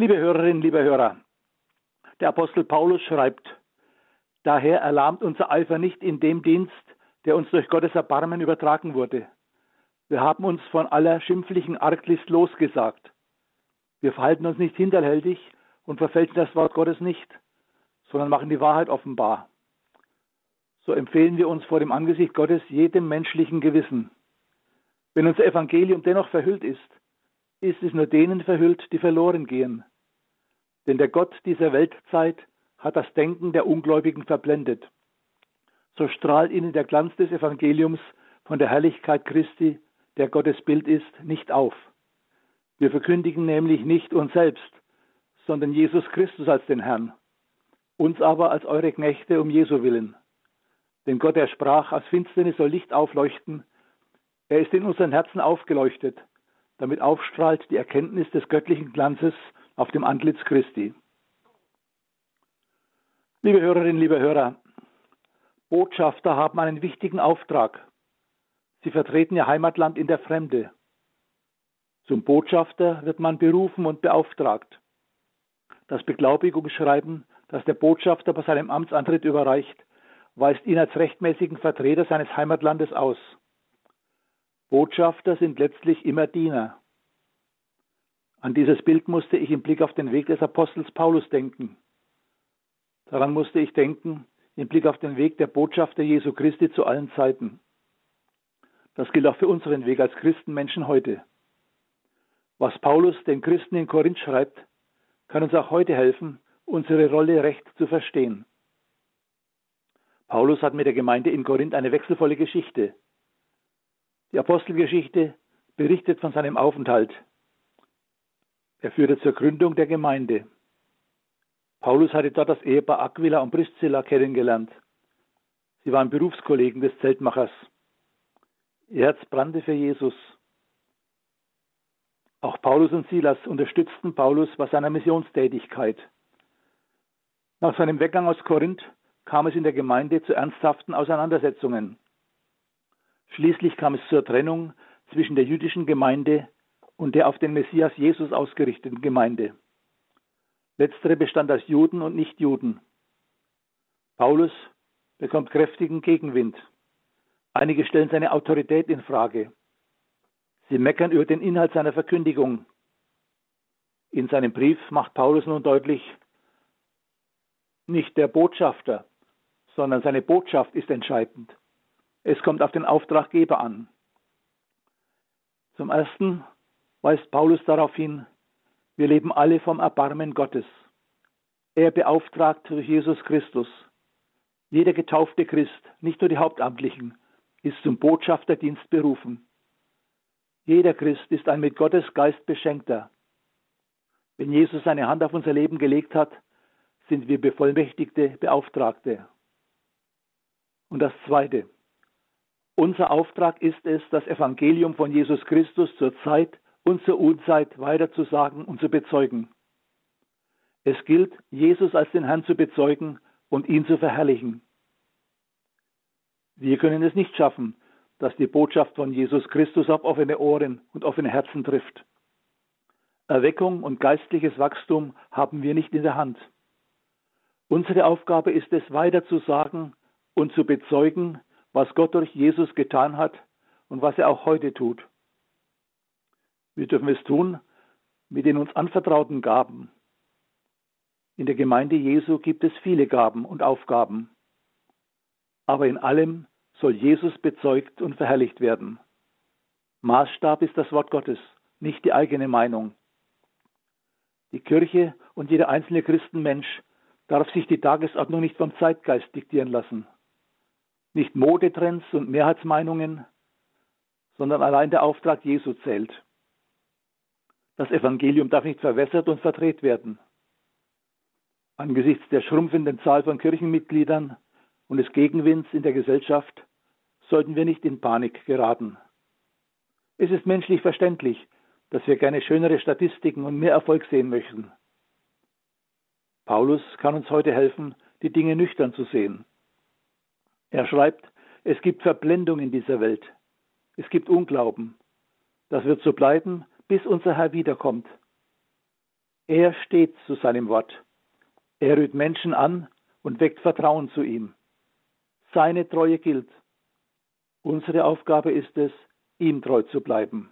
Liebe Hörerinnen, liebe Hörer, der Apostel Paulus schreibt, daher erlahmt unser Eifer nicht in dem Dienst, der uns durch Gottes Erbarmen übertragen wurde. Wir haben uns von aller schimpflichen Arglist losgesagt. Wir verhalten uns nicht hinterhältig und verfälschen das Wort Gottes nicht, sondern machen die Wahrheit offenbar. So empfehlen wir uns vor dem Angesicht Gottes jedem menschlichen Gewissen. Wenn unser Evangelium dennoch verhüllt ist, ist es nur denen verhüllt, die verloren gehen. Denn der Gott dieser Weltzeit hat das Denken der Ungläubigen verblendet. So strahlt ihnen der Glanz des Evangeliums von der Herrlichkeit Christi, der Gottes Bild ist, nicht auf. Wir verkündigen nämlich nicht uns selbst, sondern Jesus Christus als den Herrn, uns aber als eure Knechte um Jesu willen. Denn Gott, er sprach, aus Finsternis soll Licht aufleuchten, er ist in unseren Herzen aufgeleuchtet, damit aufstrahlt die Erkenntnis des göttlichen Glanzes auf dem Antlitz Christi. Liebe Hörerinnen, liebe Hörer, Botschafter haben einen wichtigen Auftrag. Sie vertreten ihr Heimatland in der Fremde. Zum Botschafter wird man berufen und beauftragt. Das Beglaubigungsschreiben, das der Botschafter bei seinem Amtsantritt überreicht, weist ihn als rechtmäßigen Vertreter seines Heimatlandes aus. Botschafter sind letztlich immer Diener. An dieses Bild musste ich im Blick auf den Weg des Apostels Paulus denken. Daran musste ich denken im Blick auf den Weg der Botschafter Jesu Christi zu allen Zeiten. Das gilt auch für unseren Weg als Christenmenschen heute. Was Paulus den Christen in Korinth schreibt, kann uns auch heute helfen, unsere Rolle recht zu verstehen. Paulus hat mit der Gemeinde in Korinth eine wechselvolle Geschichte. Die Apostelgeschichte berichtet von seinem Aufenthalt. Er führte zur Gründung der Gemeinde. Paulus hatte dort das Ehepaar Aquila und Priscilla kennengelernt. Sie waren Berufskollegen des Zeltmachers. Ihr Herz brannte für Jesus. Auch Paulus und Silas unterstützten Paulus bei seiner Missionstätigkeit. Nach seinem Weggang aus Korinth kam es in der Gemeinde zu ernsthaften Auseinandersetzungen. Schließlich kam es zur Trennung zwischen der jüdischen Gemeinde und der auf den Messias Jesus ausgerichteten Gemeinde. Letztere bestand aus Juden und Nichtjuden. Paulus bekommt kräftigen Gegenwind. Einige stellen seine Autorität in Frage. Sie meckern über den Inhalt seiner Verkündigung. In seinem Brief macht Paulus nun deutlich, nicht der Botschafter, sondern seine Botschaft ist entscheidend. Es kommt auf den Auftraggeber an. Zum Ersten weist Paulus darauf hin, wir leben alle vom Erbarmen Gottes. Er beauftragt durch Jesus Christus. Jeder getaufte Christ, nicht nur die Hauptamtlichen, ist zum Botschafterdienst berufen. Jeder Christ ist ein mit Gottes Geist beschenkter. Wenn Jesus seine Hand auf unser Leben gelegt hat, sind wir bevollmächtigte Beauftragte. Und das Zweite. Unser Auftrag ist es, das Evangelium von Jesus Christus zur Zeit zur Unzeit weiterzusagen und zu bezeugen. Es gilt, Jesus als den Herrn zu bezeugen und ihn zu verherrlichen. Wir können es nicht schaffen, dass die Botschaft von Jesus Christus auf offene Ohren und offene Herzen trifft. Erweckung und geistliches Wachstum haben wir nicht in der Hand. Unsere Aufgabe ist es, weiter zu sagen und zu bezeugen, was Gott durch Jesus getan hat und was er auch heute tut. Wir dürfen es tun mit den uns anvertrauten Gaben. In der Gemeinde Jesu gibt es viele Gaben und Aufgaben. Aber in allem soll Jesus bezeugt und verherrlicht werden. Maßstab ist das Wort Gottes, nicht die eigene Meinung. Die Kirche und jeder einzelne Christenmensch darf sich die Tagesordnung nicht vom Zeitgeist diktieren lassen. Nicht Modetrends und Mehrheitsmeinungen, sondern allein der Auftrag Jesu zählt. Das Evangelium darf nicht verwässert und verdreht werden. Angesichts der schrumpfenden Zahl von Kirchenmitgliedern und des Gegenwinds in der Gesellschaft sollten wir nicht in Panik geraten. Es ist menschlich verständlich, dass wir gerne schönere Statistiken und mehr Erfolg sehen möchten. Paulus kann uns heute helfen, die Dinge nüchtern zu sehen. Er schreibt, es gibt Verblendung in dieser Welt. Es gibt Unglauben. Das wird so bleiben, bis unser Herr wiederkommt. Er steht zu seinem Wort. Er rührt Menschen an und weckt Vertrauen zu ihm. Seine Treue gilt. Unsere Aufgabe ist es, ihm treu zu bleiben.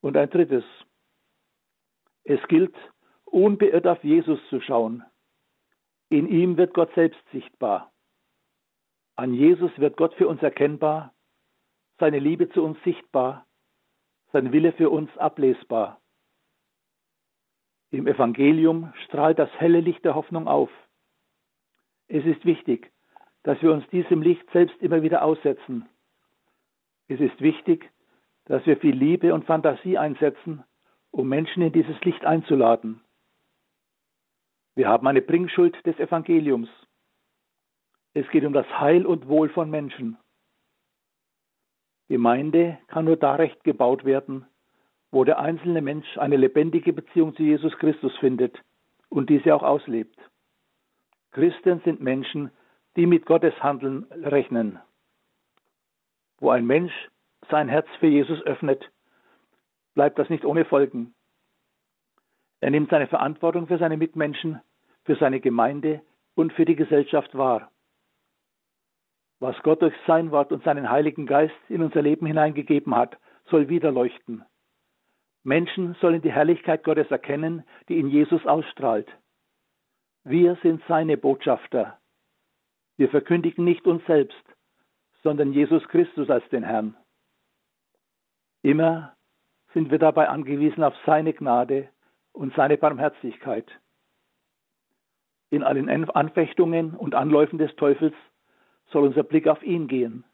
Und ein drittes. Es gilt, unbeirrt auf Jesus zu schauen. In ihm wird Gott selbst sichtbar. An Jesus wird Gott für uns erkennbar, seine Liebe zu uns sichtbar, sein Wille für uns ablesbar. Im Evangelium strahlt das helle Licht der Hoffnung auf. Es ist wichtig, dass wir uns diesem Licht selbst immer wieder aussetzen. Es ist wichtig, dass wir viel Liebe und Fantasie einsetzen, um Menschen in dieses Licht einzuladen. Wir haben eine Bringschuld des Evangeliums. Es geht um das Heil und Wohl von Menschen. Gemeinde kann nur da recht gebaut werden, wo der einzelne Mensch eine lebendige Beziehung zu Jesus Christus findet und diese auch auslebt. Christen sind Menschen, die mit Gottes Handeln rechnen. Wo ein Mensch sein Herz für Jesus öffnet, bleibt das nicht ohne Folgen. Er nimmt seine Verantwortung für seine Mitmenschen, für seine Gemeinde und für die Gesellschaft wahr. Was Gott durch sein Wort und seinen Heiligen Geist in unser Leben hineingegeben hat, soll wieder leuchten. Menschen sollen die Herrlichkeit Gottes erkennen, die in Jesus ausstrahlt. Wir sind seine Botschafter. Wir verkündigen nicht uns selbst, sondern Jesus Christus als den Herrn. Immer sind wir dabei angewiesen auf seine Gnade und seine Barmherzigkeit. In allen Anfechtungen und Anläufen des Teufels soll unser Blick auf ihn gehen.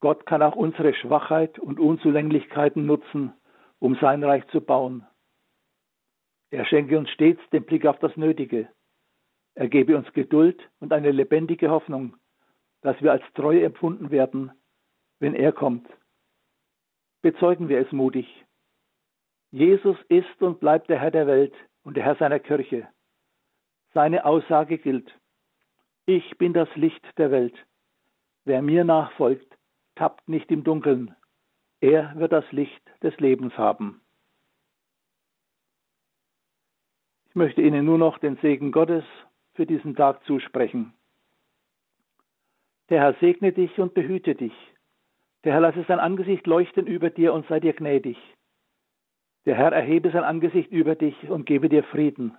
Gott kann auch unsere Schwachheit und Unzulänglichkeiten nutzen, um sein Reich zu bauen. Er schenke uns stets den Blick auf das Nötige. Er gebe uns Geduld und eine lebendige Hoffnung, dass wir als treu empfunden werden, wenn er kommt. Bezeugen wir es mutig. Jesus ist und bleibt der Herr der Welt und der Herr seiner Kirche. Seine Aussage gilt. Ich bin das Licht der Welt. Wer mir nachfolgt, tappt nicht im Dunkeln. Er wird das Licht des Lebens haben. Ich möchte Ihnen nur noch den Segen Gottes für diesen Tag zusprechen. Der Herr segne dich und behüte dich. Der Herr lasse sein Angesicht leuchten über dir und sei dir gnädig. Der Herr erhebe sein Angesicht über dich und gebe dir Frieden.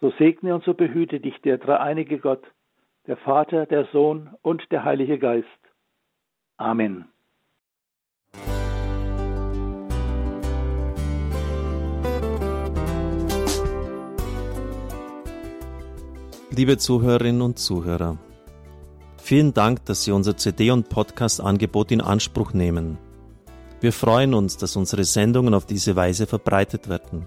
So segne und so behüte dich der dreieinige Gott, der Vater, der Sohn und der Heilige Geist. Amen. Liebe Zuhörerinnen und Zuhörer, vielen Dank, dass Sie unser CD- und Podcast-Angebot in Anspruch nehmen. Wir freuen uns, dass unsere Sendungen auf diese Weise verbreitet werden.